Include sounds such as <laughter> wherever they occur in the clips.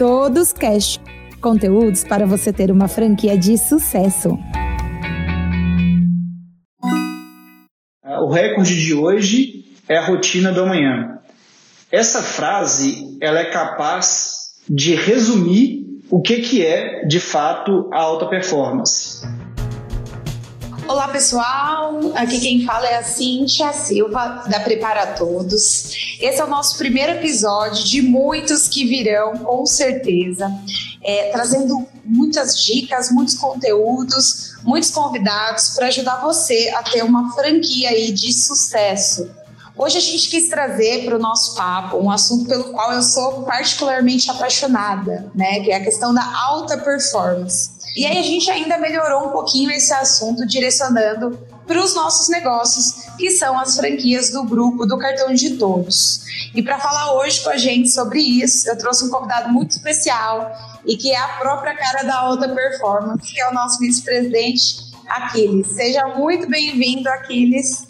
Todos Cash. Conteúdos para você ter uma franquia de sucesso. O recorde de hoje é a rotina do amanhã. Essa frase ela é capaz de resumir o que, que é de fato a alta performance. Olá pessoal, aqui quem fala é a Cintia Silva da Prepara Todos. Esse é o nosso primeiro episódio de muitos que virão, com certeza, é, trazendo muitas dicas, muitos conteúdos, muitos convidados para ajudar você a ter uma franquia aí de sucesso. Hoje a gente quis trazer para o nosso papo um assunto pelo qual eu sou particularmente apaixonada, né? Que é a questão da alta performance. E aí a gente ainda melhorou um pouquinho esse assunto, direcionando para os nossos negócios, que são as franquias do grupo do Cartão de Todos. E para falar hoje com a gente sobre isso, eu trouxe um convidado muito especial e que é a própria cara da alta performance, que é o nosso vice-presidente Aquiles. Seja muito bem-vindo, Aquiles.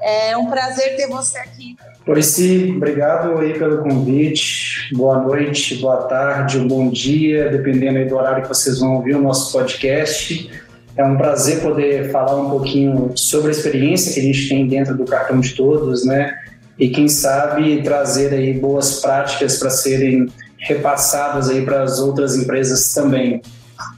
É um prazer ter você aqui. Sim, obrigado aí pelo convite. Boa noite, boa tarde, bom dia, dependendo aí do horário que vocês vão ouvir o nosso podcast. É um prazer poder falar um pouquinho sobre a experiência que a gente tem dentro do cartão de todos, né? E quem sabe trazer aí boas práticas para serem repassadas aí para as outras empresas também.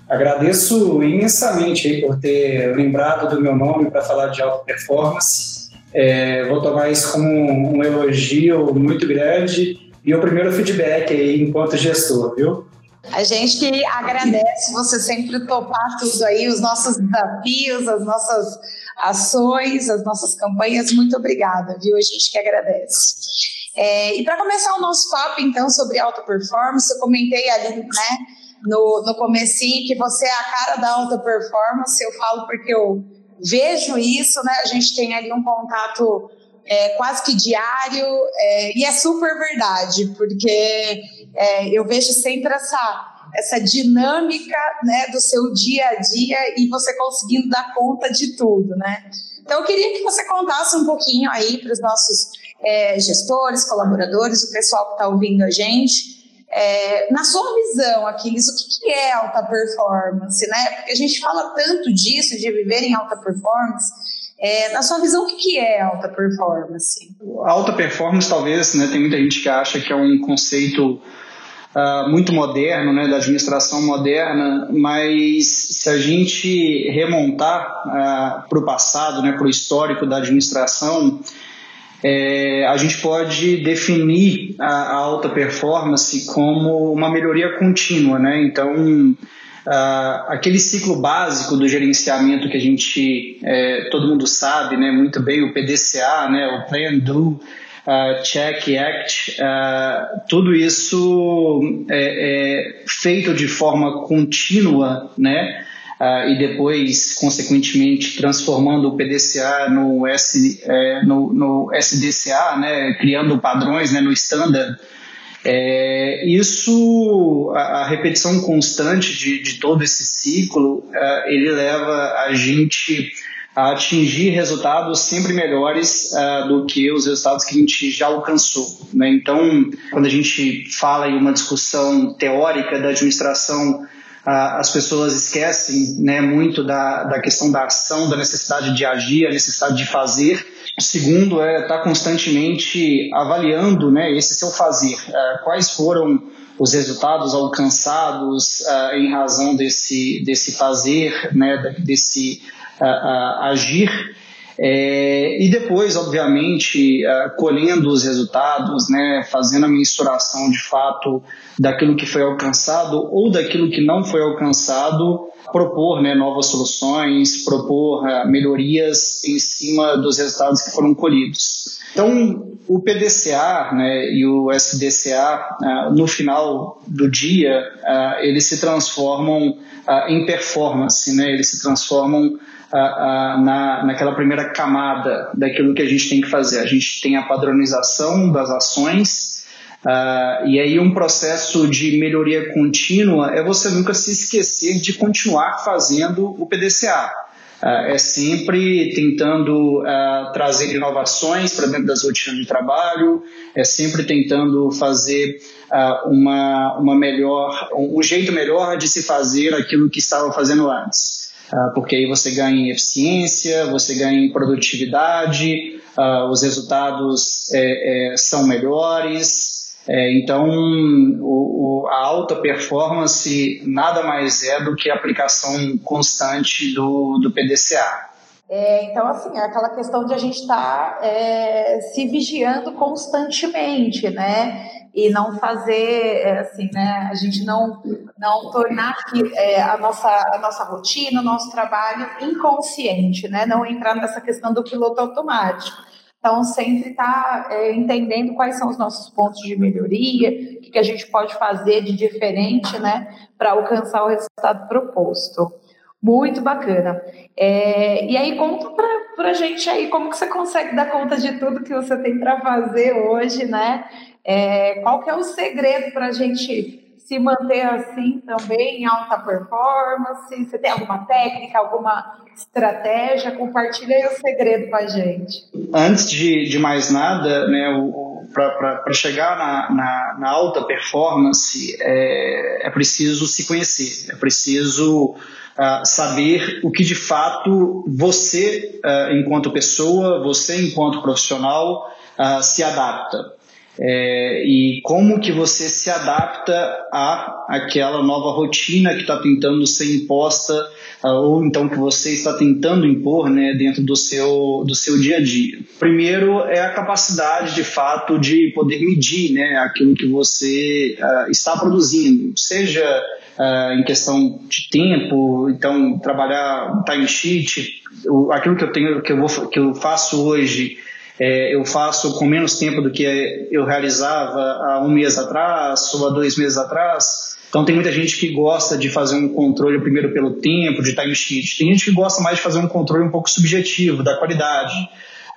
Agradeço imensamente aí por ter lembrado do meu nome para falar de alta performance é, vou tomar isso como um, elogio muito grande e o primeiro feedback aí enquanto gestor, viu? A gente que agradece você sempre topar tudo aí, os nossos desafios, as nossas ações, as nossas campanhas. Muito obrigada, viu? A gente que agradece. É, e para começar o nosso papo, então, sobre alta performance, eu comentei ali, né, no, no comecinho que você é a cara da alta performance. Eu falo porque eu vejo isso, né? A gente tem ali um contato é, quase que diário é, e é super verdade, porque é, eu vejo sempre essa essa dinâmica né, do seu dia a dia e você conseguindo dar conta de tudo, né? Então eu queria que você contasse um pouquinho aí para os nossos é, gestores, colaboradores, o pessoal que está ouvindo a gente, é, na sua visão, Aquiles, o que, que é alta performance, né? Porque a gente fala tanto disso, de viver em alta performance. É, na sua visão, o que, é alta performance? Alta performance, talvez, né, tem muita gente que acha que é um conceito uh, muito moderno, né, da administração moderna, mas se a gente remontar uh, ah, para o passado, né, para o histórico da administração, é, a gente pode definir a, a, alta performance como uma melhoria contínua, né? Então, aquele ciclo básico do gerenciamento que a gente, é, todo mundo sabe, né? Muito bem, o PDCA, né? O Plan, Do, uh, Check, Act, uh, tudo isso é, é feito de forma contínua, né? Uh, e depois, consequentemente, transformando o PDCA no, S, é, no, no SDCA, né, criando padrões né, no standard. É, isso, a, a, repetição constante de, de todo esse ciclo, uh, ele leva a gente a atingir resultados sempre melhores uh, do que os resultados que a gente já alcançou. Né? Então, quando a gente fala em uma discussão teórica da administração as pessoas esquecem né, muito da, da questão da ação, da necessidade de agir, a necessidade de fazer. O segundo é estar constantemente avaliando né, esse seu fazer. Uh, quais foram os resultados alcançados uh, em razão desse, desse fazer, né, desse uh, agir é, e depois, obviamente, uh, colhendo os resultados, né, fazendo a mensuração de fato daquilo que foi alcançado ou daquilo que não foi alcançado, propor né, novas soluções, propor uh, melhorias em cima dos resultados que foram colhidos. Então, o PDCA né, e o SDCA, uh, no final do dia, eles se transformam em performance, né, eles se transformam na, naquela primeira camada daquilo que a gente tem que fazer. A gente tem a padronização das ações, uh, e aí um processo de melhoria contínua é você nunca se esquecer de continuar fazendo o PDCA. Uh, é sempre tentando uh, trazer inovações para dentro das rotinas de trabalho, é sempre tentando fazer uh, uma, uma melhor, um, jeito melhor de se fazer aquilo que estava fazendo antes. Porque aí você ganha em eficiência, você ganha em produtividade, os resultados é, é, são melhores, é, então, a alta performance nada mais é do que a aplicação constante do, do PDCA. É, então, assim, é aquela questão de a gente estar tá, é, se vigiando constantemente, né? E não fazer, é, assim, né? A gente não, não tornar é, a, nossa, a nossa rotina, o nosso trabalho inconsciente, né? Não entrar nessa questão do piloto automático. Então, sempre está é, entendendo quais são os nossos pontos de melhoria, o que, que a gente pode fazer de diferente, né, para alcançar o resultado proposto. Muito bacana. É, e aí, conta para a gente aí como que você consegue dar conta de tudo que você tem para fazer hoje, né? É, qual que é o segredo para a gente se manter assim também em alta performance? Você tem alguma técnica, alguma estratégia? Compartilha aí o segredo com a gente. Antes de, de mais nada, né, para chegar na, na, na, alta performance, é, é preciso se conhecer, é preciso uh, saber o que de fato você, uh, enquanto pessoa, você, enquanto profissional, uh, se adapta é, e como que você se adapta a aquela nova rotina que está tentando ser imposta ou então que você está tentando impor né, dentro do seu, do seu dia a dia. Primeiro é a capacidade de fato de poder medir né, aquilo que você uh, está produzindo, seja uh, em questão de tempo, então trabalhar time sheet, aquilo que eu tenho que eu, vou, que eu faço hoje é, eu faço com menos tempo do que eu realizava há um mês atrás ou há dois meses atrás. Então tem muita gente que gosta de fazer um controle primeiro pelo tempo, de time sheet. Tem gente que gosta mais de fazer um controle um pouco subjetivo da qualidade.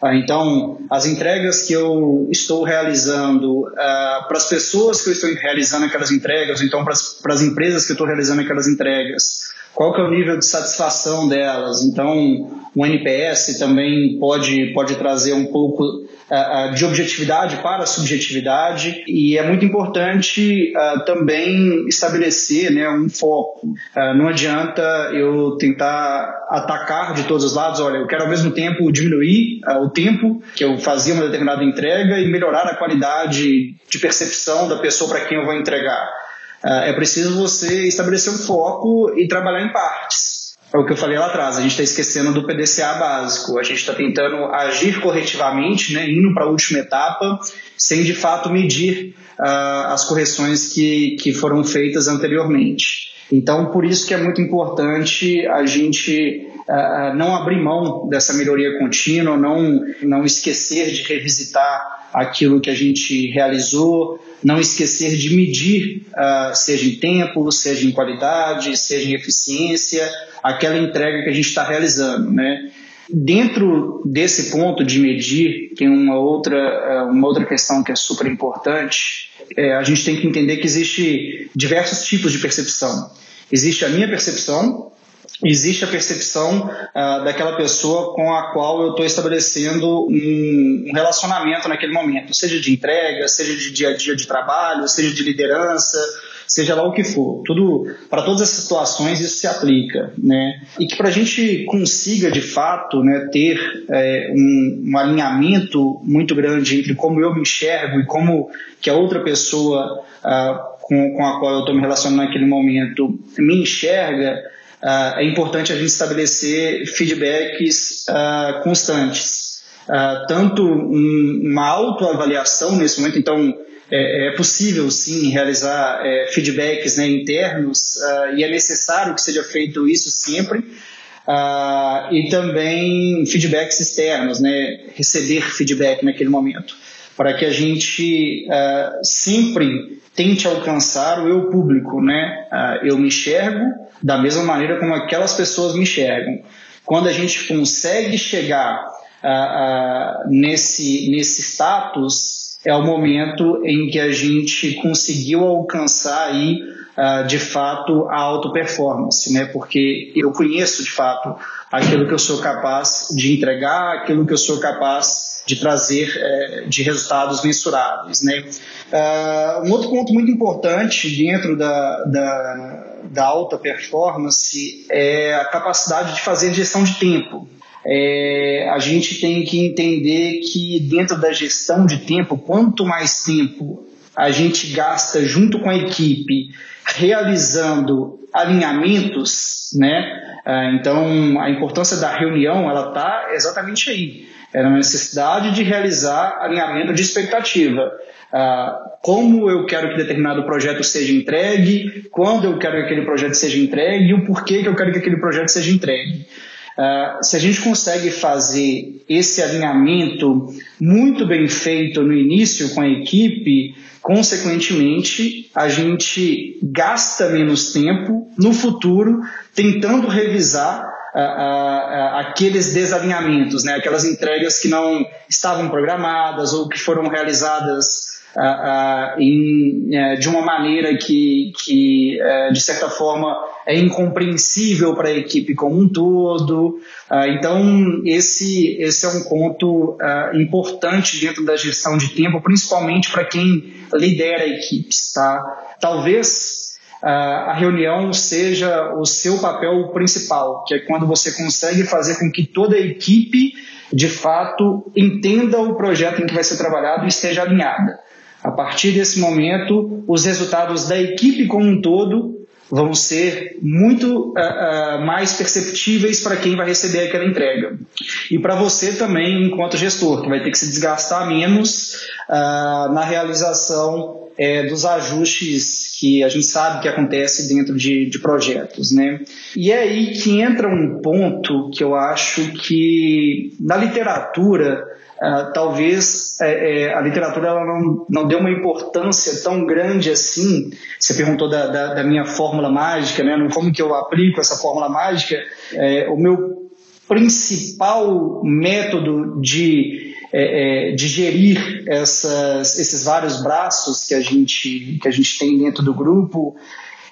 Ah, então, as entregas que eu estou realizando, uh, para as pessoas que eu estou realizando aquelas entregas, então para as empresas que eu estou realizando aquelas entregas, qual que é o nível de satisfação delas. Então, o NPS também pode, pode trazer um pouco uh, de objetividade para a subjetividade e é muito importante uh, também estabelecer né, um foco. Uh, não adianta eu tentar atacar de todos os lados, olha, eu quero ao mesmo tempo diminuir o tempo que eu fazia uma determinada entrega e melhorar a qualidade de percepção da pessoa para quem eu vou entregar. É preciso você estabelecer um foco e trabalhar em partes. É o que eu falei lá atrás, a gente está esquecendo do PDCA básico, a gente está tentando agir corretivamente, né, indo para a última etapa, sem de fato medir uh, as correções que, que foram feitas anteriormente. Então, por isso que é muito importante a gente uh, não abrir mão dessa melhoria contínua, não, não esquecer de revisitar aquilo que a gente realizou, não esquecer de medir, uh, seja em tempo, seja em qualidade, seja em eficiência, aquela entrega que a gente está realizando, né? Dentro desse ponto de medir, tem uma outra, é, uma outra questão que é super importante. É, a gente tem que entender que existe diversos tipos de percepção. Existe a minha percepção, existe a percepção uh, daquela pessoa com a qual eu estou estabelecendo um, um, relacionamento naquele momento, seja de entrega, seja de dia a dia de trabalho, seja de liderança, seja lá o que for. Tudo para todas essas situações isso se aplica, né? E que para a gente consiga de fato, né, ter é, um, um, alinhamento muito grande entre como eu me enxergo e como que a outra pessoa uh, com, com a qual eu estou me relacionando naquele momento me enxerga, é importante a gente estabelecer feedbacks uh, constantes. Uh, tanto um, uma autoavaliação nesse momento, então é, é possível sim realizar é, feedbacks né, internos e é necessário que seja feito isso sempre. e também feedbacks externos, né, receber feedback naquele momento, para que a gente sempre tente alcançar o eu público, né? Uh, eu me enxergo da mesma maneira como aquelas pessoas me enxergam. Quando a gente consegue chegar uh, uh, nesse, nesse status, é o momento em que a gente conseguiu alcançar aí, uh, de fato, a auto performance, né? Porque eu conheço, de fato, aquilo que eu sou capaz de entregar, aquilo que eu sou capaz de trazer é, de resultados mensuráveis, né? Uh, um outro ponto muito importante dentro da, da, da alta performance é a capacidade de fazer gestão de tempo, é, a gente tem que entender que dentro da gestão de tempo, quanto mais tempo a gente gasta junto com a equipe realizando alinhamentos, né? É, então a importância da reunião ela está exatamente aí. É na necessidade de realizar alinhamento de expectativa. Uh, como eu quero que determinado projeto seja entregue, quando eu quero que aquele projeto seja entregue e o porquê que eu quero que aquele projeto seja entregue. Uh, se a gente consegue fazer esse alinhamento muito bem feito no início com a equipe, consequentemente, a gente gasta menos tempo no futuro tentando revisar uh, uh, aqueles desalinhamentos, né? aquelas entregas que não estavam programadas ou que foram realizadas em, é, de uma maneira que, que é, de certa forma, é incompreensível para a equipe como um todo. então, esse, esse é um ponto importante dentro da gestão de tempo, principalmente para quem lidera equipes. Tá? Talvez a reunião seja o seu papel principal, que é quando você consegue fazer com que toda a equipe, de fato, entenda o projeto em que vai ser trabalhado e esteja alinhada. A partir desse momento, os resultados da equipe como um todo vão ser muito uh, uh, mais perceptíveis para quem vai receber aquela entrega. E para você também, enquanto gestor, que vai ter que se desgastar menos uh, na realização é, dos ajustes que a gente sabe que acontece dentro de, de projetos, né? E é aí que entra um ponto que eu acho que na literatura Uh, talvez é, é, a literatura ela não, não deu uma importância tão grande assim. Você perguntou da, da, da minha fórmula mágica, né? Como que eu aplico essa fórmula mágica? É, o meu principal método de, é, é, de gerir essas, esses vários braços que a, gente, que a gente tem dentro do grupo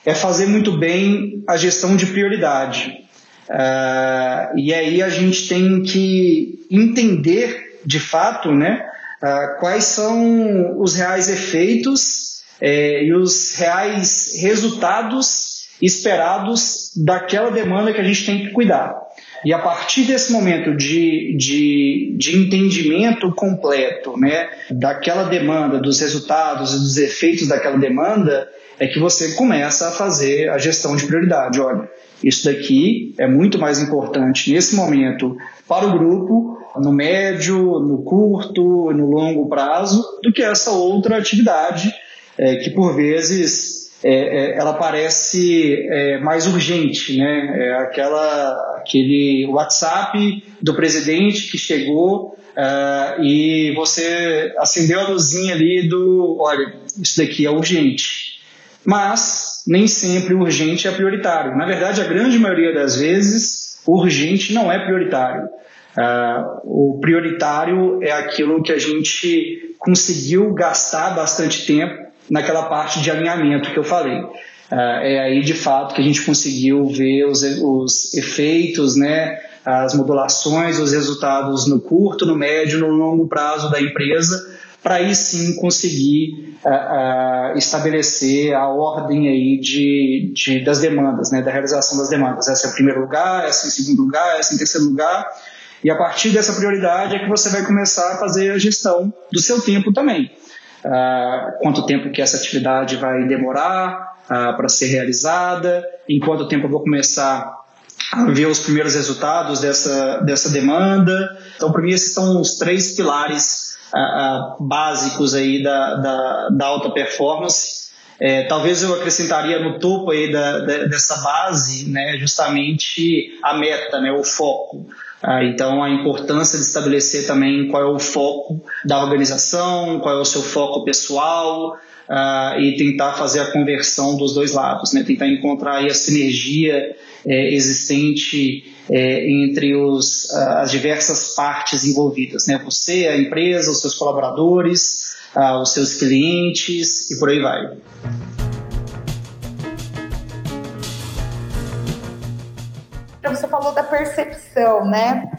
é fazer muito bem a gestão de prioridade. Uh, e aí a gente tem que entender de fato, né, uh, quais são os reais efeitos é, e os reais resultados esperados daquela demanda que a gente tem que cuidar. E a partir desse momento de, de, de entendimento completo né, daquela demanda, dos resultados e dos efeitos daquela demanda, é que você começa a fazer a gestão de prioridade. Olha, isso daqui é muito mais importante nesse momento para o grupo, no médio, no curto, no longo prazo, do que essa outra atividade é, que por vezes é, é, ela parece é, mais urgente, né? É aquela, aquele WhatsApp do presidente que chegou uh, e você acendeu a luzinha ali do, olha, isso daqui é urgente. Mas nem sempre urgente é prioritário. Na verdade, a grande maioria das vezes, urgente não é prioritário. Uh, o prioritário é aquilo que a gente conseguiu gastar bastante tempo naquela parte de alinhamento que eu falei. Uh, é aí de fato que a gente conseguiu ver os, os efeitos, né, as modulações, os resultados no curto, no médio, no longo prazo da empresa, para aí sim conseguir uh, uh, estabelecer a ordem aí de, de, das demandas, né, da realização das demandas. Essa é em primeiro lugar, essa em segundo lugar, essa em terceiro lugar, e a partir dessa prioridade é que você vai começar a fazer a gestão do seu tempo também. Uh, quanto tempo que essa atividade vai demorar uh, para ser realizada, em quanto tempo eu vou começar a ver os primeiros resultados dessa, dessa demanda. Então, para mim, esses são os três pilares uh, básicos aí da, da, da alta performance. É, talvez eu acrescentaria no topo aí da, da, dessa base, né, justamente a meta, né, o foco. Ah, então, a importância de estabelecer também qual é o foco da organização, qual é o seu foco pessoal ah, e tentar fazer a conversão dos dois lados, né? tentar encontrar a sinergia é, existente é, entre os, as diversas partes envolvidas, né? você, a empresa, os seus colaboradores, os seus clientes e por aí vai. Falou da percepção, né?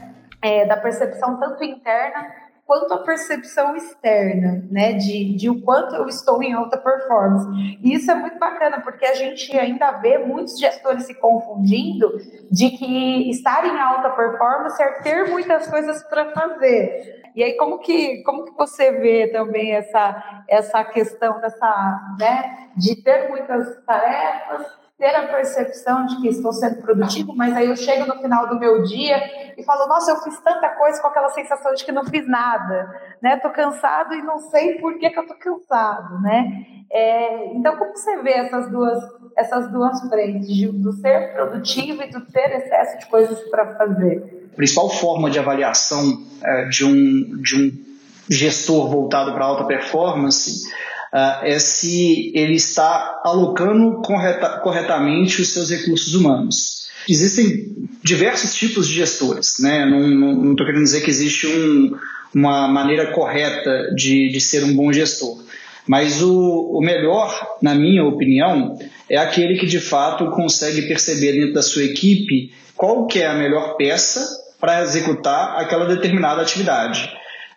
É, da percepção tanto interna quanto a percepção externa, né, de, de o quanto eu estou em alta performance. E isso é muito bacana, porque a gente ainda vê muitos gestores se confundindo de que estar em alta performance é ter muitas coisas para fazer. E aí, como que, como que você vê também essa, essa questão dessa, né, de ter muitas tarefas, ter a percepção de que estou sendo produtivo, mas aí eu chego no final do meu dia e falo, nossa, eu fiz tanta coisa com aquela sensação de que não fiz nada, né? Tô cansado e não sei por que, que eu tô cansado, né? É, então, como você vê essas duas, essas duas frentes, do ser produtivo e do ter excesso de coisas para fazer? A principal forma de avaliação é, de, um, de um gestor voltado para alta performance uh, é se ele está alocando correta, corretamente os seus recursos humanos. Existem diversos tipos de gestores, né? não estou querendo dizer que existe um, uma maneira correta de, de ser um bom gestor. Mas o, o, melhor, na minha opinião, é aquele que de fato consegue perceber dentro da sua equipe qual que é a melhor peça para executar aquela determinada atividade.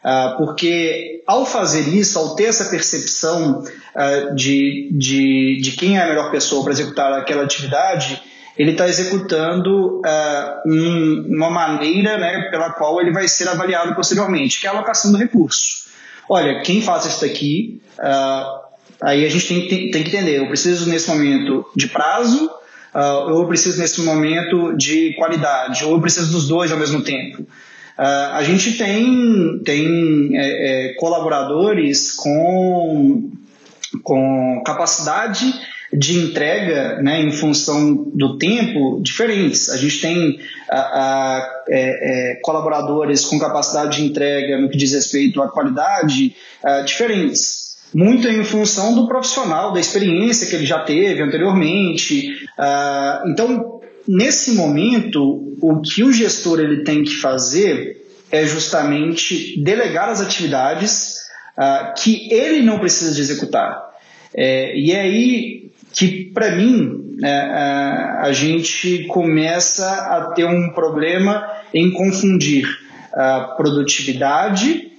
Uh, porque ao fazer isso, ao ter essa percepção uh, de, de, de quem é a melhor pessoa para executar aquela atividade, ele está executando uh, um, uma maneira né, pela qual ele vai ser avaliado posteriormente, que é a alocação do recurso. Olha, quem faz isso daqui, aí a gente tem, tem, tem, que entender, eu preciso nesse momento de prazo, ou eu preciso nesse momento de qualidade, ou eu preciso dos dois ao mesmo tempo. Uh, a gente tem, tem é, é, colaboradores com, com capacidade de entrega né, em função do tempo diferentes. A gente tem é, é, colaboradores com capacidade de entrega no que diz respeito à qualidade uh, diferentes. Muito em função do profissional, da experiência que ele já teve anteriormente. Uh, então, nesse momento, o que o gestor ele tem que fazer é justamente delegar as atividades uh, que ele não precisa de executar. É, e é aí que, para mim, é, a gente começa a ter um problema em confundir a produtividade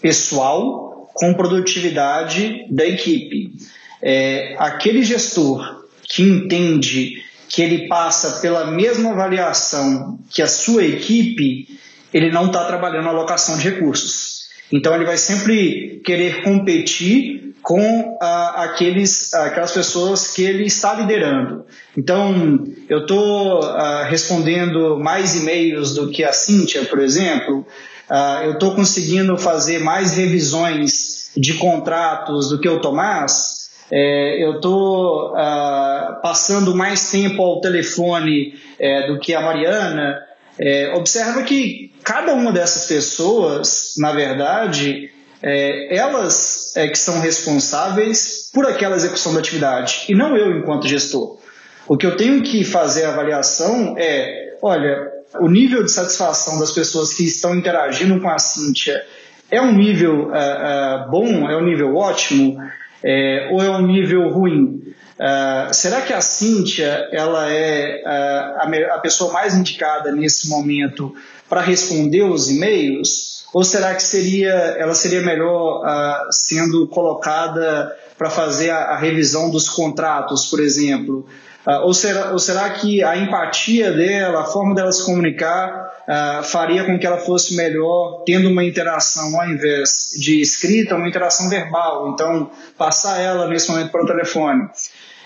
pessoal com produtividade da equipe. É, aquele gestor que entende que ele passa pela mesma avaliação que a sua equipe, ele não está trabalhando a alocação de recursos. Então ele vai sempre querer competir com ah, aqueles, aquelas pessoas que ele está liderando. Então, eu estou ah, respondendo mais e-mails do que a Cíntia, por exemplo, ah, eu estou conseguindo fazer mais revisões de contratos do que o Tomás, é, eu estou uh, passando mais tempo ao telefone é, do que a Mariana, é, observa que cada uma dessas pessoas, na verdade, é, elas é que são responsáveis por aquela execução da atividade, e não eu enquanto gestor. O que eu tenho que fazer a avaliação é, olha, o nível de satisfação das pessoas que estão interagindo com a Cíntia é um nível uh, uh, bom, é um nível ótimo, é, ou é um nível ruim? Uh, será que a Cíntia ela é uh, a, a, pessoa mais indicada nesse momento para responder os e-mails? Ou será que seria, ela seria melhor uh, sendo colocada para fazer a, a, revisão dos contratos, por exemplo? Uh, ou, será, ou será que a empatia dela, a forma dela se comunicar, uh, faria com que ela fosse melhor tendo uma interação ao invés de escrita, uma interação verbal? Então, passar ela nesse momento para o telefone.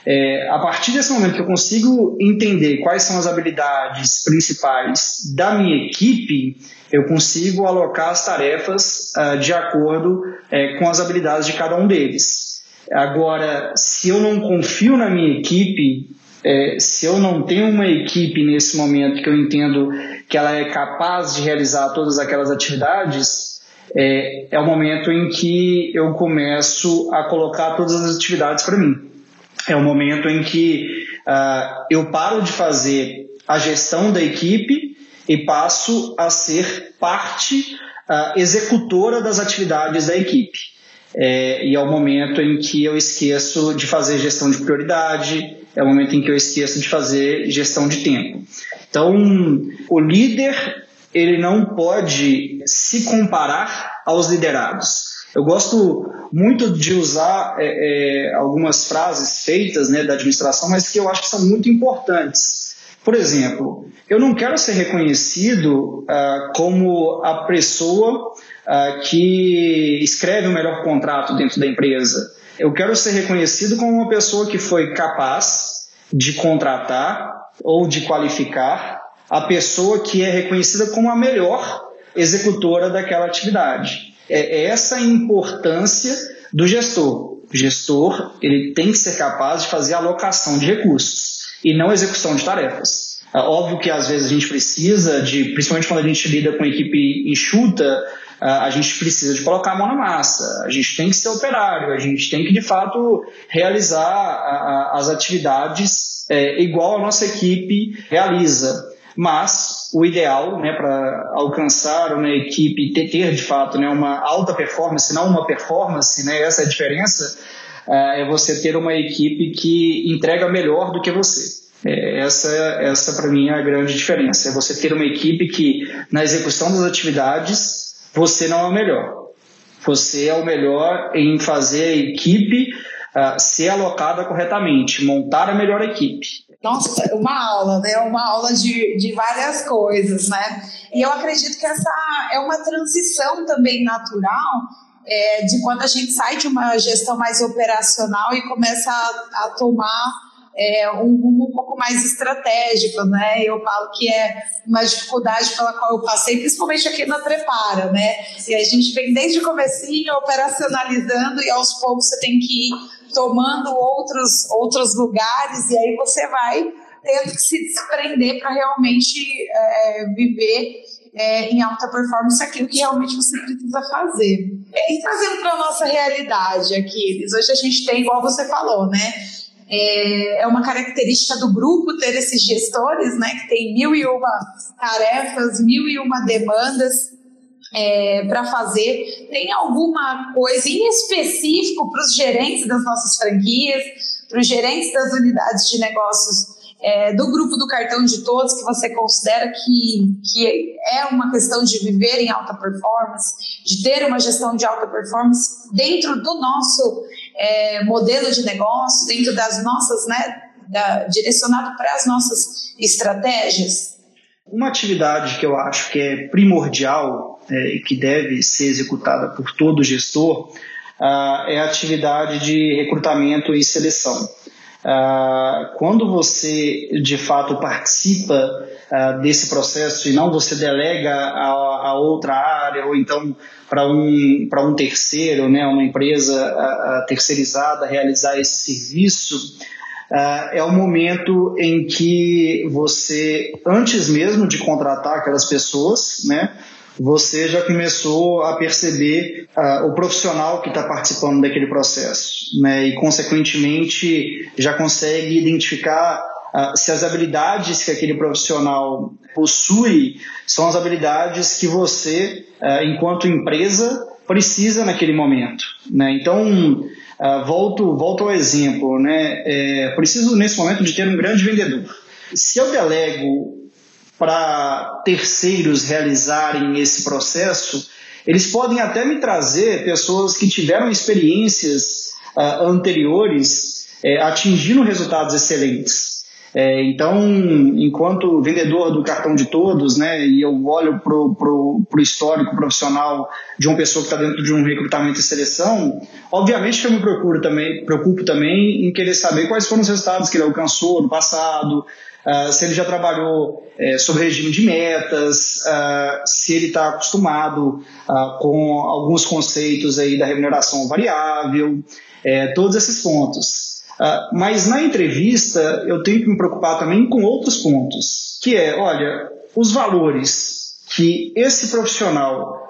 É, a partir desse momento que eu consigo entender quais são as habilidades principais da minha equipe, eu consigo alocar as tarefas uh, de acordo uh, com as habilidades de cada um deles. Agora, se eu não confio na minha equipe, é, se eu não tenho uma equipe nesse momento que eu entendo que ela é capaz de realizar todas aquelas atividades, é, é o momento em que eu começo a colocar todas as atividades para mim. É o momento em que uh, eu paro de fazer a gestão da equipe e passo a ser parte uh, executora das atividades da equipe. é, e é o momento em que eu esqueço de fazer gestão de prioridade, é o momento em que eu esqueço de fazer gestão de tempo. Então, o líder ele não pode se comparar aos liderados. Eu gosto muito de usar é, é, algumas frases feitas né, da administração, mas que eu acho que são muito importantes. Por exemplo, eu não quero ser reconhecido uh, como a pessoa uh, que escreve o melhor contrato dentro da empresa. Eu quero ser reconhecido como uma pessoa que foi capaz de contratar ou de qualificar a pessoa que é reconhecida como a melhor executora daquela atividade. É, é essa a importância do gestor. O gestor ele tem que ser capaz de fazer alocação de recursos e não execução de tarefas. É óbvio que às vezes a gente precisa de, principalmente quando a gente lida com equipe enxuta, a gente precisa de colocar a mão na massa, a gente tem que ser operário, a gente tem que de fato realizar as atividades é, igual a nossa equipe realiza. Mas o ideal né, para alcançar uma equipe, ter, ter de fato né, uma alta performance, não uma performance, né, essa é a diferença, é, é você ter uma equipe que entrega melhor do que você. É, essa, essa para mim é a grande diferença. É você ter uma equipe que, na execução das atividades, você não é o melhor. Você é o melhor em fazer a equipe uh, ser alocada corretamente, montar a melhor equipe. Nossa, uma aula, né? Uma aula de, de várias coisas, né? E eu acredito que essa é uma transição também natural é, de quando a gente sai de uma gestão mais operacional e começa a, a tomar é, um rumo um pouco mais estratégico, né? Eu falo que é uma dificuldade pela qual eu passei, principalmente aqui na Prepara, né? E a gente vem desde o comecinho operacionalizando e aos poucos você tem que ir tomando outros, outros lugares e aí você vai tendo que se desprender para realmente é, viver é, em alta performance aquilo que realmente você precisa fazer. E trazendo para a nossa realidade aqui, hoje a gente tem, igual você falou, né? É, é uma característica do grupo ter esses gestores, né, que tem mil e uma tarefas, mil e uma demandas é, para fazer. Tem alguma coisa em específico para os gerentes das nossas franquias, para os gerentes das unidades de negócios é, do grupo do cartão de todos que você considera que, que é uma questão de viver em alta performance, de ter uma gestão de alta performance dentro do nosso é, modelo de negócio, dentro das nossas, né, da, direcionado para as nossas estratégias? Uma atividade que eu acho que é primordial é, e que deve ser executada por todo gestor uh, é a atividade de recrutamento e seleção. Uh, quando você de fato participa uh, desse processo e não você delega a, a outra área ou então para um, um terceiro, né, uma empresa uh, terceirizada realizar esse serviço, é o momento em que você, antes mesmo de contratar aquelas pessoas, né, você já começou a perceber uh, o profissional que está participando daquele processo, né? E consequentemente já consegue identificar uh, se as habilidades que aquele profissional possui são as habilidades que você, uh, enquanto empresa, precisa naquele momento, né? Então volto volto ao exemplo, né? É, preciso nesse momento de ter um grande vendedor. Se eu delego para terceiros realizarem esse processo, eles podem até me trazer pessoas que tiveram experiências uh, anteriores uh, atingindo resultados excelentes. É, então, enquanto vendedor do cartão de todos, né, e eu olho para o histórico profissional de uma pessoa que está dentro de um recrutamento e seleção, obviamente que eu me procuro também, preocupo também em querer saber quais foram os resultados que ele alcançou no passado, uh, se ele já trabalhou uh, sobre regime de metas, uh, se ele está acostumado uh, com alguns conceitos aí da remuneração variável, eh, todos esses pontos. mas na entrevista eu tenho que me preocupar também com outros pontos, que é, olha, os valores que esse profissional,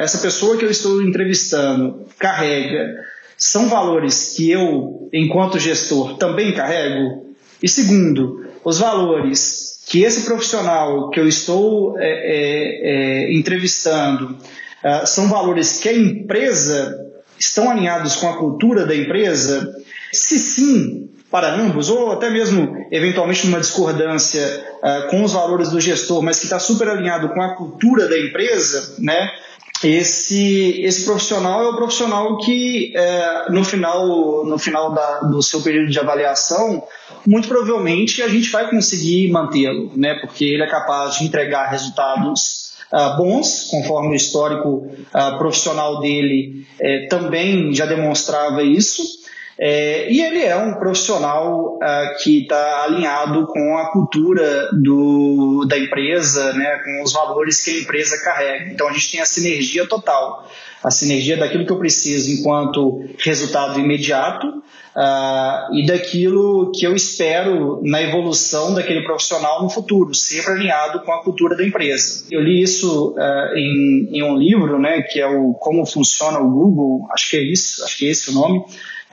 essa pessoa que eu estou entrevistando, carrega, são valores que eu, enquanto gestor, também carrego? E segundo, os valores que esse profissional que eu estou é, é, é, entrevistando uh, são valores que a empresa estão alinhados com a cultura da empresa? Se sim, para ambos, ou até mesmo eventualmente numa discordância uh, com os valores do gestor, mas que está super alinhado com a cultura da empresa, né? Esse, esse profissional é o profissional que é, no final, no final da, do seu período de avaliação, muito provavelmente a gente vai conseguir mantê-lo, né? Porque ele é capaz de entregar resultados Uh, bons, conforme o histórico uh, profissional dele uh, também já demonstrava isso. É, e ele é um profissional uh, que está alinhado com a cultura do, da empresa, né, com os valores que a empresa carrega. Então a gente tem a sinergia total, a sinergia daquilo que eu preciso enquanto resultado imediato uh, e daquilo que eu espero na evolução daquele profissional no futuro, sempre alinhado com a cultura da empresa. Eu li isso uh, em, em um livro, né, que é o Como Funciona o Google, acho que é isso, acho que é esse o nome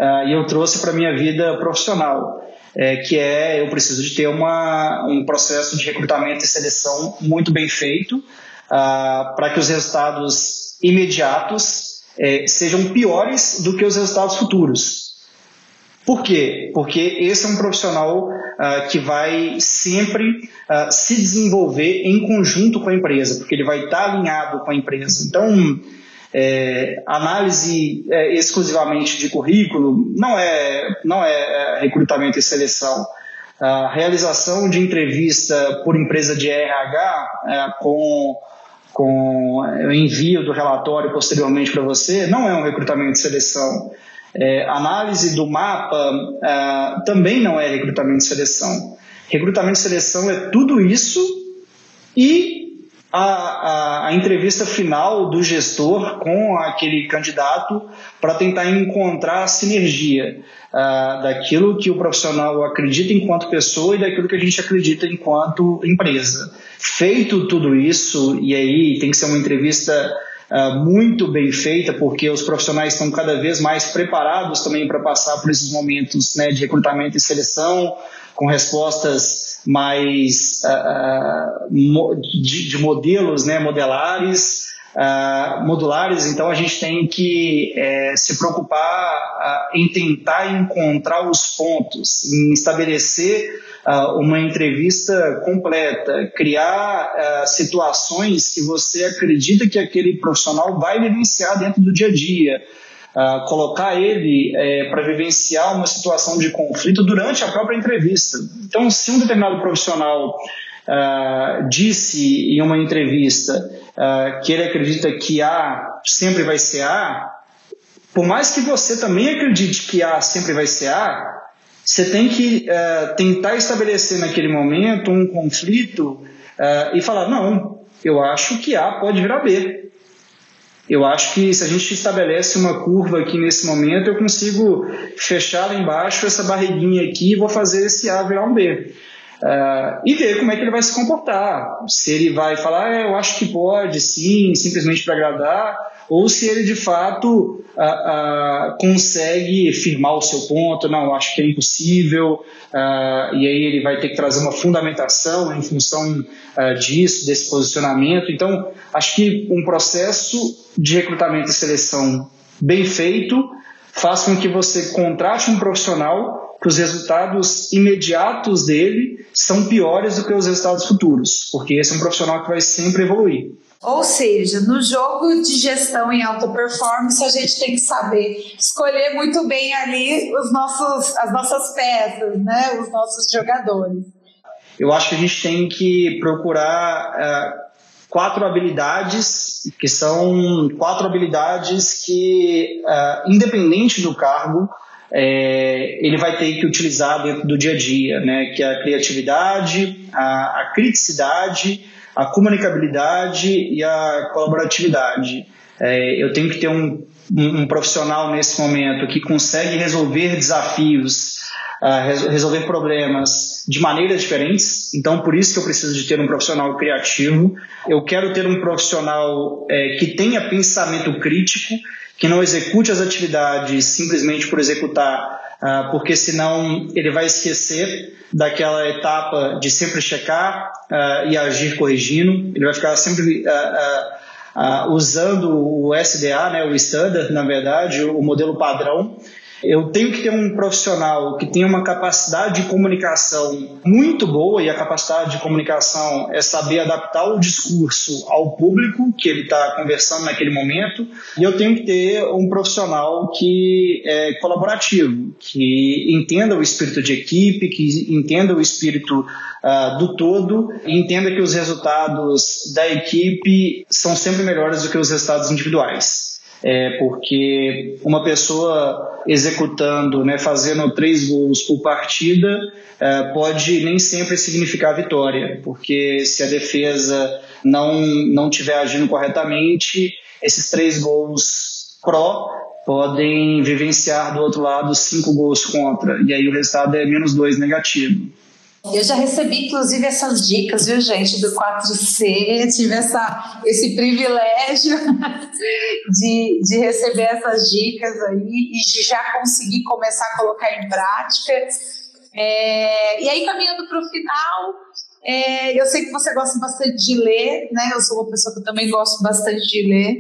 uh, e eu trouxe para minha vida profissional, é, que é eu preciso de ter uma, um processo de recrutamento e seleção muito bem feito uh, para que os resultados imediatos é, sejam piores do que os resultados futuros. Por quê? Porque esse é um profissional uh, que vai sempre se desenvolver em conjunto com a empresa, porque ele vai estar alinhado com a empresa. Então, é, análise é, exclusivamente de currículo não é, não é, é recrutamento e seleção. A realização de entrevista por empresa de RH é, com, com o envio do relatório posteriormente para você não é um recrutamento e seleção. É, análise do mapa é, também não é recrutamento e seleção. Recrutamento e seleção é tudo isso e a, a, a, entrevista final do gestor com aquele candidato para tentar encontrar a sinergia uh, daquilo que o profissional acredita enquanto pessoa e daquilo que a gente acredita enquanto empresa. Feito tudo isso, e aí tem que ser uma entrevista uh, muito bem feita, porque os profissionais estão cada vez mais preparados também para passar por esses momentos né, de recrutamento e seleção, com respostas mais uh, de, de, modelos né, modelares, uh, modulares, então a gente tem que é, se preocupar em tentar encontrar os pontos, em estabelecer uma entrevista completa, criar situações que você acredita que aquele profissional vai vivenciar dentro do dia a dia uh, colocar ele é, para vivenciar uma situação de conflito durante a própria entrevista. Então, se um determinado profissional uh, disse em uma entrevista uh, que ele acredita que A sempre vai ser A, por mais que você também acredite que A sempre vai ser A, você tem que tentar estabelecer naquele momento um conflito e falar: não, eu acho que A pode virar B. Eu acho que se a gente estabelece uma curva aqui nesse momento, eu consigo fechar lá embaixo essa barriguinha aqui e vou fazer esse A virar um B. Uh, e ver como é que ele vai se comportar. Se ele vai falar, ah, eu acho que pode, sim, simplesmente para agradar, ou se ele de fato consegue firmar o seu ponto, não, acho que é impossível, e aí ele vai ter que trazer uma fundamentação em função disso, desse posicionamento. Então, acho que um processo de recrutamento e seleção bem feito faz com que você contrate um profissional que os resultados imediatos dele são piores do que os resultados futuros, porque esse é um profissional que vai sempre evoluir. Ou seja, no jogo de gestão em alta performance, a gente tem que saber escolher muito bem ali os nossos, as nossas peças, né? os nossos jogadores. Eu acho que a gente tem que procurar uh, quatro habilidades, que são quatro habilidades que, uh, independente do cargo, é, ele vai ter que utilizar dentro do dia a dia, né? que é a criatividade, a, a criticidade, a comunicabilidade e a colaboratividade. É, eu tenho que ter um, um, profissional nesse momento que consegue resolver desafios, uh, resolver problemas de maneiras diferentes. Então, por isso que eu preciso de ter um profissional criativo. Eu quero ter um profissional é, que tenha pensamento crítico, que não execute as atividades simplesmente por executar, porque senão ele vai esquecer daquela etapa de sempre checar uh, e agir corrigindo. Ele vai ficar sempre uh, usando o SDA, né, o Standard, na verdade, o modelo padrão, eu tenho que ter um profissional que tenha uma capacidade de comunicação muito boa, e a capacidade de comunicação é saber adaptar o discurso ao público que ele está conversando naquele momento, e eu tenho que ter um profissional que é colaborativo, que entenda o espírito de equipe, que entenda o espírito uh, do todo, e entenda que os resultados da equipe são sempre melhores do que os resultados individuais é, porque uma pessoa executando, né, fazendo três gols por partida, é, pode nem sempre significar vitória, porque se a defesa não não estiver agindo corretamente, esses três gols pró podem vivenciar do outro lado cinco gols contra, e aí o resultado é menos dois negativo. Eu já recebi, inclusive, essas dicas, viu, gente, do 4C. Tive essa, esse privilégio <laughs> de, de receber essas dicas aí e de já conseguir começar a colocar em prática. É, e aí, caminhando para o final, é, eu sei que você gosta bastante de ler, né? Eu sou uma pessoa que também gosto bastante de ler.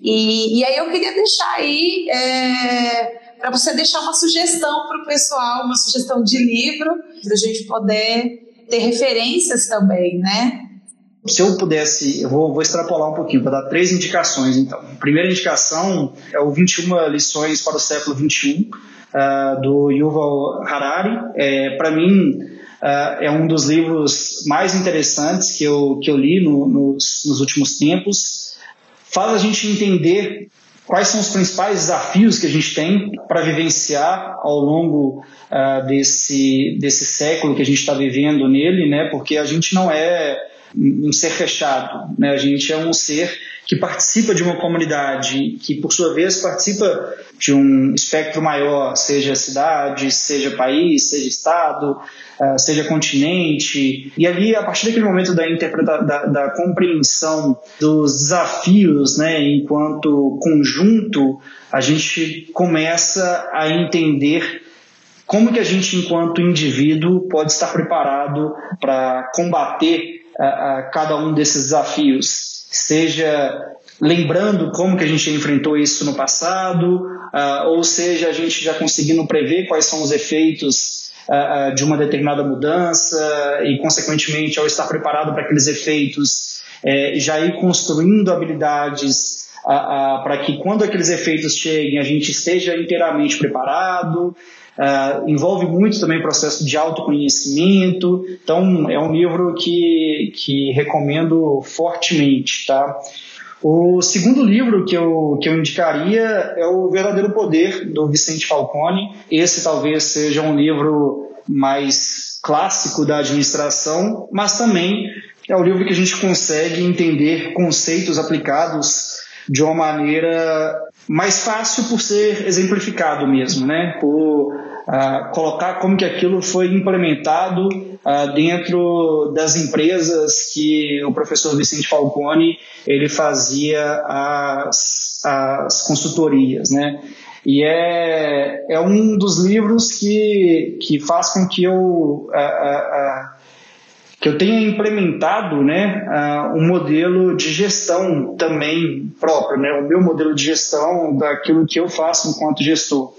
E, e aí eu queria deixar aí é, para você deixar uma sugestão para o pessoal, uma sugestão de livro, para a gente poder ter referências também, né? Se eu pudesse, eu vou, vou extrapolar um pouquinho, para dar três indicações, então. A primeira indicação é o 21 lições para o século 21, uh, ah, do Yuval Harari. É, para mim, uh, é um dos livros mais interessantes que eu, que eu li no, nos, nos últimos tempos. Faz a gente entender quais são os principais desafios que a gente tem para vivenciar ao longo uh, desse, desse século que a gente está vivendo nele, né? Porque a gente não é um ser fechado, né? A gente é um ser que participa de uma comunidade, que por sua vez participa de um espectro maior, seja cidade, seja país, seja estado, uh, seja continente. E ali, a partir daquele momento da, interpreta da, da compreensão dos desafios, né, enquanto conjunto, a gente começa a entender como que a gente, enquanto indivíduo, pode estar preparado para combater uh, uh, cada um desses desafios seja lembrando como que a gente enfrentou isso no passado, uh, ou seja, a gente já conseguindo prever quais são os efeitos uh, uh, de uma determinada mudança e, consequentemente, ao estar preparado para aqueles efeitos, eh, já ir construindo habilidades para que, quando aqueles efeitos cheguem, a gente esteja inteiramente preparado. Uh, envolve muito também o processo de autoconhecimento. Então, é um livro que, que recomendo fortemente. Tá? O segundo livro que eu, que eu indicaria é O Verdadeiro Poder, do Vicente Falcone. Esse talvez seja um livro mais clássico da administração, mas também é o livro que a gente consegue entender conceitos aplicados de uma maneira mais fácil por ser exemplificado mesmo, né? Por colocar como que aquilo foi implementado dentro das empresas que o professor Vicente Falcone ele fazia as, as consultorias, né? E é, é um dos livros que, que faz com que eu uh, que eu tenha implementado né, um modelo de gestão também próprio, né, o meu modelo de gestão daquilo que eu faço enquanto gestor,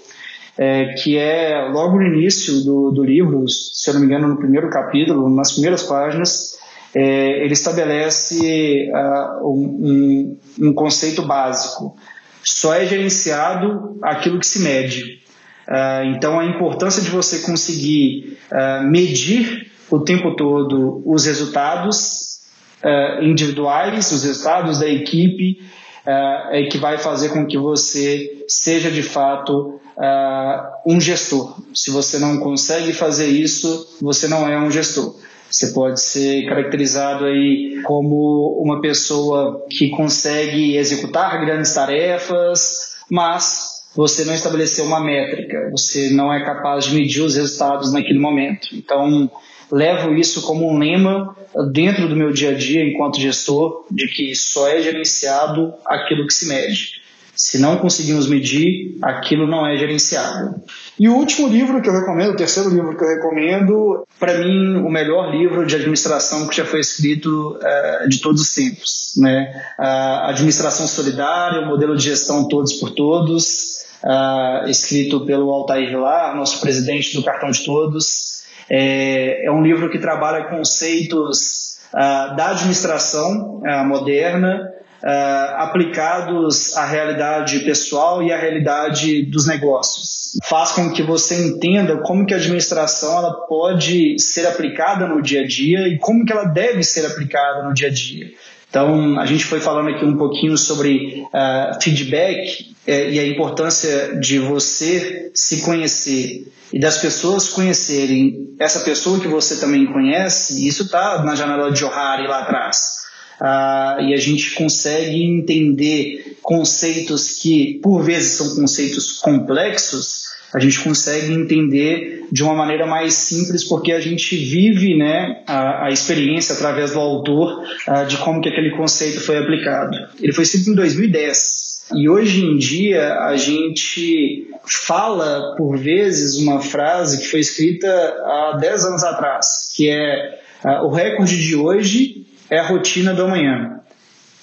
é, que é logo no início do, do livro, se eu não me engano, no primeiro capítulo, nas primeiras páginas, é, ele estabelece uh, um, um, conceito básico. Só é gerenciado aquilo que se mede. Uh, então, a importância de você conseguir medir o tempo todo os resultados uh, individuais, os resultados da equipe, uh, é que vai fazer com que você seja de fato uh, um gestor. Se você não consegue fazer isso, você não é um gestor. Você pode ser caracterizado aí como uma pessoa que consegue executar grandes tarefas, mas você não estabeleceu uma métrica, você não é capaz de medir os resultados naquele momento. Então, levo isso como um lema dentro do meu dia a dia enquanto gestor, de que só é gerenciado aquilo que se mede. Se não conseguimos medir, aquilo não é gerenciável. E o último livro que eu recomendo, o terceiro livro que eu recomendo, para mim, o melhor livro de administração que já foi escrito uh, de todos os tempos. Né? Administração Solidária, o modelo de gestão Todos por Todos, uh, escrito pelo Altair Vilar, nosso presidente do Cartão de Todos. É, é um livro que trabalha conceitos uh, da administração moderna, uh, aplicados à realidade pessoal e à realidade dos negócios. Faz com que você entenda como que a administração ela pode ser aplicada no dia a dia e como que ela deve ser aplicada no dia a dia. Então, a gente foi falando aqui um pouquinho sobre uh, feedback eh, e a importância de você se conhecer e das pessoas conhecerem essa pessoa que você também conhece. Isso está na janela de Johari lá atrás uh, e a gente consegue entender conceitos que, por vezes, são conceitos complexos, a gente consegue entender de uma maneira mais simples porque a gente vive né, a, a experiência através do autor uh, de como que aquele conceito foi aplicado. Ele foi escrito em 2010. E hoje em dia a gente fala, por vezes, uma frase que foi escrita há 10 anos atrás, que é uh, o recorde de hoje é a rotina do amanhã.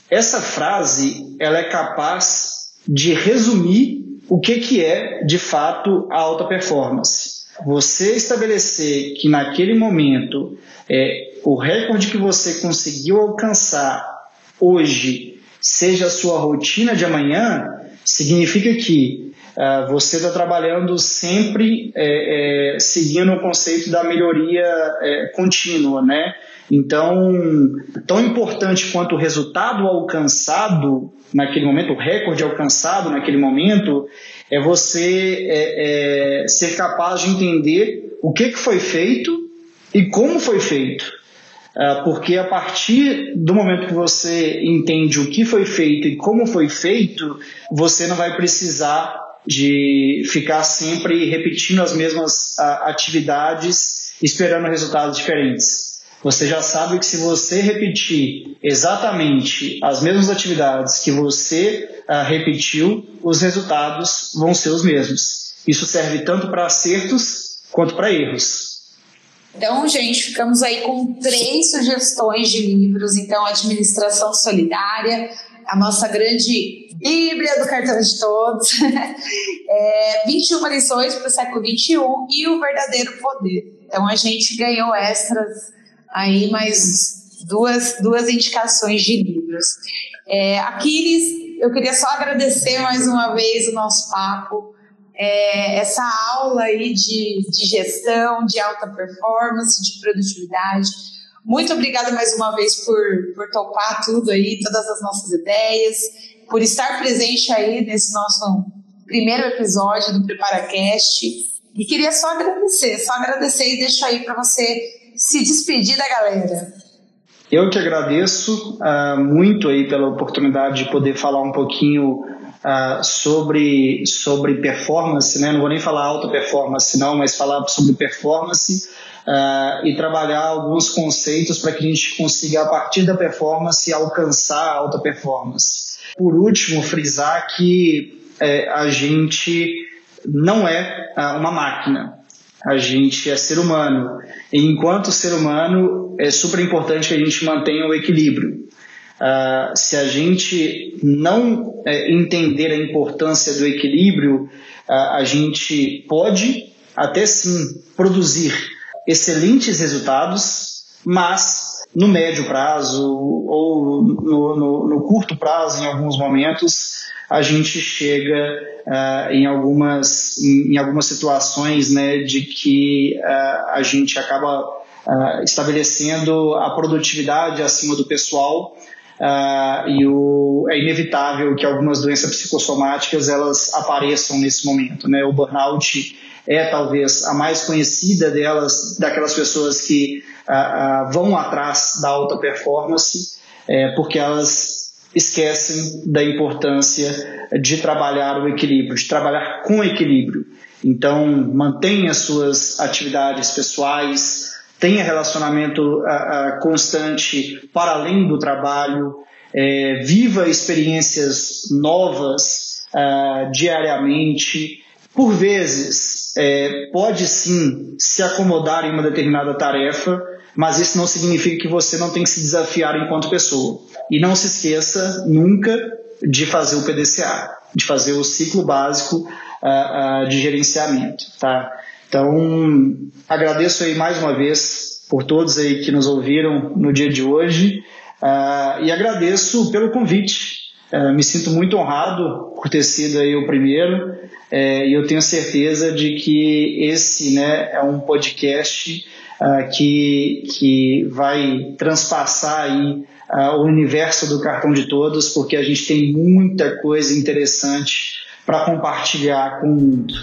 Essa frase ela é capaz de resumir o que, que é de fato a alta performance. Você estabelecer que naquele momento é, o recorde que você conseguiu alcançar hoje seja a sua rotina de amanhã, significa que uh, você está trabalhando sempre é, é, seguindo o conceito da melhoria é, contínua, né? Então, tão importante quanto o resultado alcançado naquele momento, o recorde alcançado naquele momento, é você é, é, ser capaz de entender o que, que foi feito e como foi feito. Uh, porque a partir do momento que você entende o que foi feito e como foi feito, você não vai precisar de ficar sempre repetindo as mesmas uh, atividades esperando resultados diferentes. Você já sabe que se você repetir exatamente as mesmas atividades que você uh, repetiu, os resultados vão ser os mesmos. Isso serve tanto para acertos quanto para erros. Então, gente, ficamos aí com três sugestões de livros. Então, Administração Solidária, a nossa grande Bíblia do Cartão de Todos, <laughs> é, 21 lições para o século XXI e o verdadeiro poder. Então, a gente ganhou extras aí mais duas, duas indicações de livros. É, Aquiles, eu queria só agradecer mais uma vez o nosso papo, é, essa aula aí de, de gestão, de alta performance, de produtividade. Muito obrigada mais uma vez por, por topar tudo aí, todas as nossas ideias, por estar presente aí nesse nosso primeiro episódio do PreparaCast. E queria só agradecer, só agradecer e deixo aí para você se despedir da galera. Eu que agradeço uh, muito aí pela oportunidade de poder falar um pouquinho uh, sobre, sobre performance, né? não vou nem falar alta performance não, mas falar sobre performance uh, e trabalhar alguns conceitos para que a gente consiga, a partir da performance, alcançar a alta performance. Por último, frisar que eh, a gente não é uma máquina, a gente é ser humano. E enquanto ser humano, é super importante que a gente mantenha o equilíbrio. Uh, se a gente não é, entender a importância do equilíbrio, uh, a gente pode até sim produzir excelentes resultados, mas no médio prazo ou no, no, no curto prazo, em alguns momentos, a gente chega uh, em, algumas, em, em, algumas situações né, de que a gente acaba estabelecendo a produtividade acima do pessoal e o, é inevitável que algumas doenças psicossomáticas elas apareçam nesse momento. Né? O burnout é talvez a mais conhecida delas, daquelas pessoas que vão atrás da alta performance, é, porque elas esquecem da importância de trabalhar o equilíbrio, de trabalhar com equilíbrio. Então, mantenha suas atividades pessoais, tenha relacionamento uh, uh, constante para além do trabalho, é, viva experiências novas uh, diariamente. Por vezes, é, pode sim se acomodar em uma determinada tarefa, mas isso não significa que você não tem que se desafiar enquanto pessoa. E não se esqueça nunca de fazer o PDCA, de fazer o ciclo básico de gerenciamento. Tá? Então, agradeço aí mais uma vez por todos aí que nos ouviram no dia de hoje uh, e agradeço pelo convite. me sinto muito honrado por ter sido aí o primeiro é, e eu tenho certeza de que esse né, é um podcast uh, que, que vai transpassar aí, uh, o universo do cartão de todos, porque a gente tem muita coisa interessante para compartilhar com o mundo.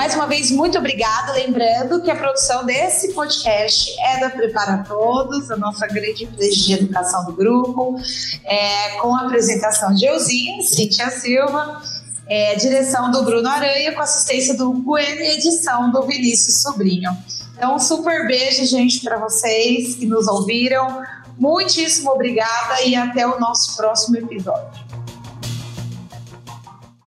Mais uma vez, muito obrigada. Lembrando que a produção desse podcast é da Prepara Todos, a nossa grande empresa de educação do grupo, é, com a apresentação de Euzinha, Cintia Silva é, direção do Bruno Aranha, com assistência do Bueno e edição do Vinícius Sobrinho. Então, um super beijo, gente, para vocês que nos ouviram. Muitíssimo obrigada e até o nosso próximo episódio.